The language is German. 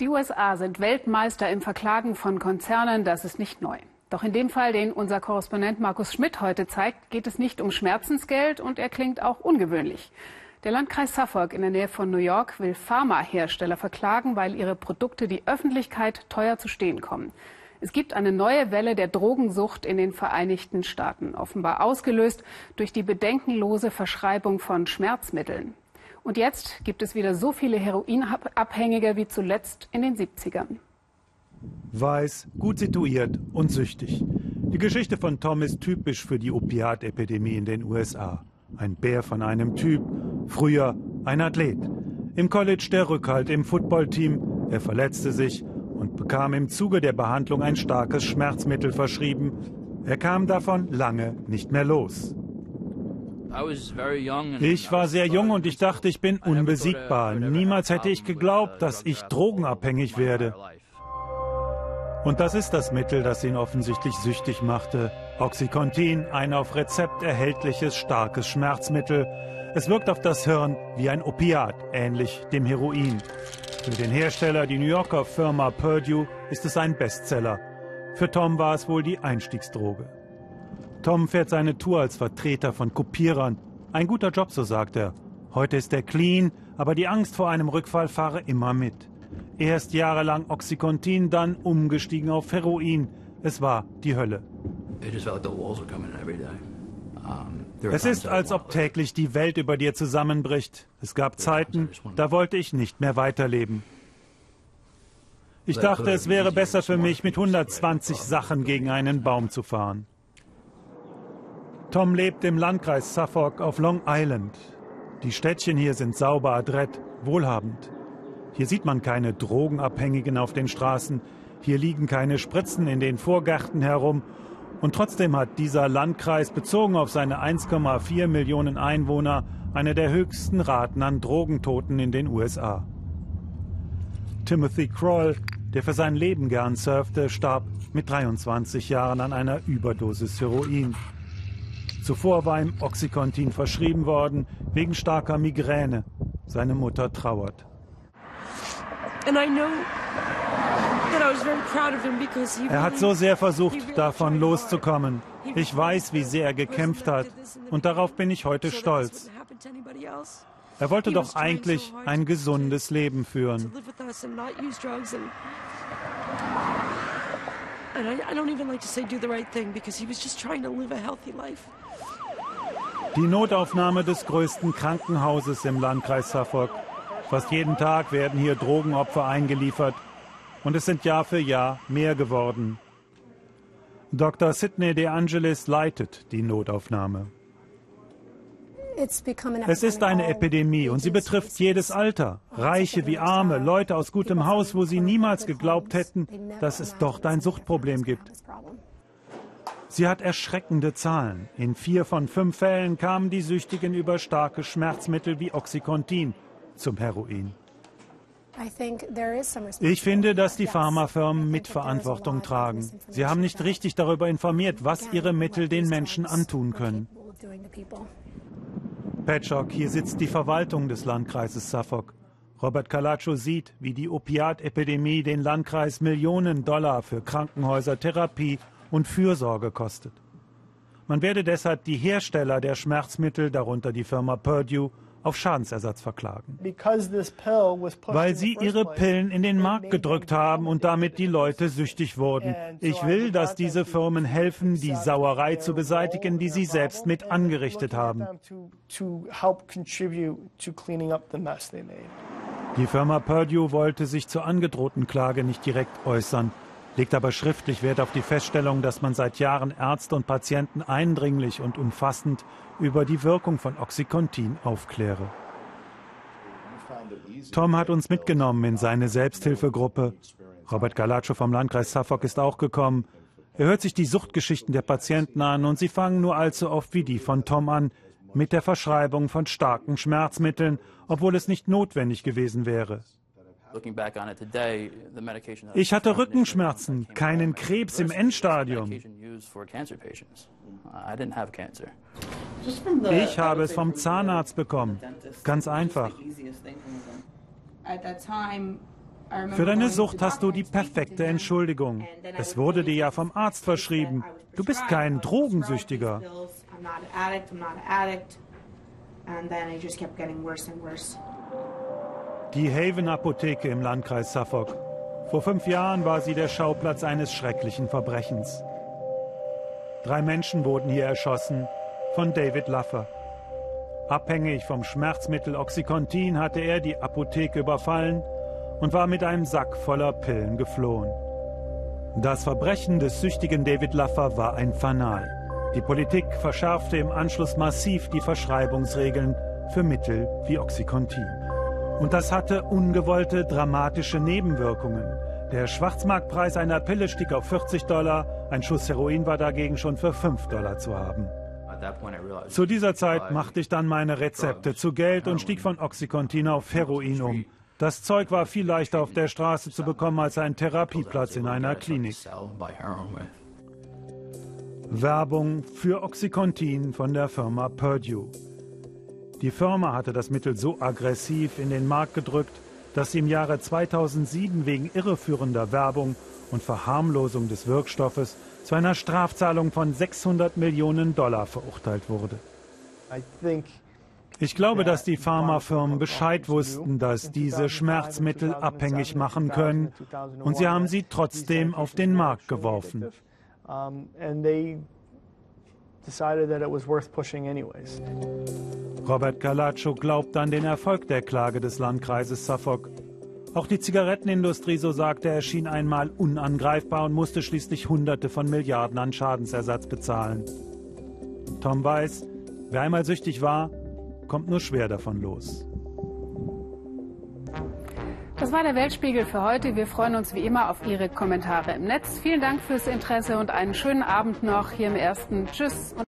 Die USA sind Weltmeister im Verklagen von Konzernen, das ist nicht neu. Doch in dem Fall, den unser Korrespondent Markus Schmidt heute zeigt, geht es nicht um Schmerzensgeld und er klingt auch ungewöhnlich. Der Landkreis Suffolk in der Nähe von New York will Pharmahersteller verklagen, weil ihre Produkte die Öffentlichkeit teuer zu stehen kommen. Es gibt eine neue Welle der Drogensucht in den Vereinigten Staaten, offenbar ausgelöst durch die bedenkenlose Verschreibung von Schmerzmitteln. Und jetzt gibt es wieder so viele Heroinabhängige wie zuletzt in den 70ern. Weiß, gut situiert und süchtig. Die Geschichte von Tom ist typisch für die Opiatepidemie in den USA. Ein Bär von einem Typ, früher ein Athlet. Im College der Rückhalt im Footballteam, er verletzte sich und bekam im Zuge der Behandlung ein starkes Schmerzmittel verschrieben. Er kam davon lange nicht mehr los. Ich war sehr jung und ich dachte, ich bin unbesiegbar. Niemals hätte ich geglaubt, dass ich drogenabhängig werde. Und das ist das Mittel, das ihn offensichtlich süchtig machte. Oxycontin, ein auf Rezept erhältliches starkes Schmerzmittel. Es wirkt auf das Hirn wie ein Opiat, ähnlich dem Heroin. Für den Hersteller, die New Yorker Firma Purdue, ist es ein Bestseller. Für Tom war es wohl die Einstiegsdroge. Tom fährt seine Tour als Vertreter von Kopierern. Ein guter Job, so sagt er. Heute ist er clean, aber die Angst vor einem Rückfall fahre immer mit. Erst jahrelang Oxycontin, dann umgestiegen auf Heroin. Es war die Hölle. Es ist, als ob täglich die Welt über dir zusammenbricht. Es gab Zeiten, da wollte ich nicht mehr weiterleben. Ich dachte, es wäre besser für mich, mit 120 Sachen gegen einen Baum zu fahren. Tom lebt im Landkreis Suffolk auf Long Island. Die Städtchen hier sind sauber, adrett, wohlhabend. Hier sieht man keine Drogenabhängigen auf den Straßen, hier liegen keine Spritzen in den Vorgärten herum und trotzdem hat dieser Landkreis bezogen auf seine 1,4 Millionen Einwohner eine der höchsten Raten an Drogentoten in den USA. Timothy Kroll, der für sein Leben gern surfte, starb mit 23 Jahren an einer Überdosis Heroin. Zuvor war ihm Oxycontin verschrieben worden, wegen starker Migräne. Seine Mutter trauert. Er hat so sehr versucht, davon loszukommen. Ich weiß, wie sehr er gekämpft hat. Und darauf bin ich heute stolz. Er wollte doch eigentlich ein gesundes Leben führen. And I, I don't even like to say do the right thing because he was just trying to live a healthy life. Die Notaufnahme des größten Krankenhauses im Landkreis Suffolk. Fast jeden Tag werden hier Drogenopfer eingeliefert. Und es sind Jahr für Jahr mehr geworden. Dr. Sidney De Angelis leitet die Notaufnahme. Es ist eine Epidemie und sie betrifft jedes Alter. Reiche wie Arme, Leute aus gutem Haus, wo sie niemals geglaubt hätten, dass es dort ein Suchtproblem gibt. Sie hat erschreckende Zahlen. In vier von fünf Fällen kamen die Süchtigen über starke Schmerzmittel wie Oxycontin zum Heroin. Ich finde, dass die Pharmafirmen Mitverantwortung tragen. Sie haben nicht richtig darüber informiert, was ihre Mittel den Menschen antun können. Patchock, hier sitzt die Verwaltung des Landkreises Suffolk. Robert Calacho sieht, wie die Opiatepidemie den Landkreis Millionen Dollar für Krankenhäuser, Therapie und Fürsorge kostet. Man werde deshalb die Hersteller der Schmerzmittel, darunter die Firma Purdue, auf Schadensersatz verklagen. Weil sie ihre Pillen in den Markt gedrückt haben und damit die Leute süchtig wurden. Ich will, dass diese Firmen helfen, die Sauerei zu beseitigen, die sie selbst mit angerichtet haben. Die Firma Purdue wollte sich zur angedrohten Klage nicht direkt äußern legt aber schriftlich Wert auf die Feststellung, dass man seit Jahren Ärzte und Patienten eindringlich und umfassend über die Wirkung von Oxycontin aufkläre. Tom hat uns mitgenommen in seine Selbsthilfegruppe. Robert Galatschow vom Landkreis Suffolk ist auch gekommen. Er hört sich die Suchtgeschichten der Patienten an und sie fangen nur allzu oft wie die von Tom an, mit der Verschreibung von starken Schmerzmitteln, obwohl es nicht notwendig gewesen wäre. Ich hatte Rückenschmerzen, keinen Krebs im Endstadium. Ich habe es vom Zahnarzt bekommen. Ganz einfach. Für deine Sucht hast du die perfekte Entschuldigung. Es wurde dir ja vom Arzt verschrieben. Du bist kein Drogensüchtiger. Die Haven Apotheke im Landkreis Suffolk. Vor fünf Jahren war sie der Schauplatz eines schrecklichen Verbrechens. Drei Menschen wurden hier erschossen von David Luffer. Abhängig vom Schmerzmittel Oxycontin hatte er die Apotheke überfallen und war mit einem Sack voller Pillen geflohen. Das Verbrechen des süchtigen David Luffer war ein Fanal. Die Politik verschärfte im Anschluss massiv die Verschreibungsregeln für Mittel wie Oxycontin. Und das hatte ungewollte dramatische Nebenwirkungen. Der Schwarzmarktpreis einer Pille stieg auf 40 Dollar, ein Schuss Heroin war dagegen schon für 5 Dollar zu haben. Zu dieser Zeit machte ich dann meine Rezepte zu Geld und stieg von Oxycontin auf Heroin um. Das Zeug war viel leichter auf der Straße zu bekommen als ein Therapieplatz in einer Klinik. Werbung für Oxycontin von der Firma Purdue. Die Firma hatte das Mittel so aggressiv in den Markt gedrückt, dass sie im Jahre 2007 wegen irreführender Werbung und Verharmlosung des Wirkstoffes zu einer Strafzahlung von 600 Millionen Dollar verurteilt wurde. Ich glaube, dass die Pharmafirmen Bescheid wussten, dass diese Schmerzmittel abhängig machen können, und sie haben sie trotzdem auf den Markt geworfen. Robert Galaccio glaubt an den Erfolg der Klage des Landkreises Suffolk. Auch die Zigarettenindustrie, so sagte er, schien einmal unangreifbar und musste schließlich Hunderte von Milliarden an Schadensersatz bezahlen. Tom weiß, wer einmal süchtig war, kommt nur schwer davon los. Das war der Weltspiegel für heute. Wir freuen uns wie immer auf Ihre Kommentare im Netz. Vielen Dank fürs Interesse und einen schönen Abend noch hier im ersten. Tschüss und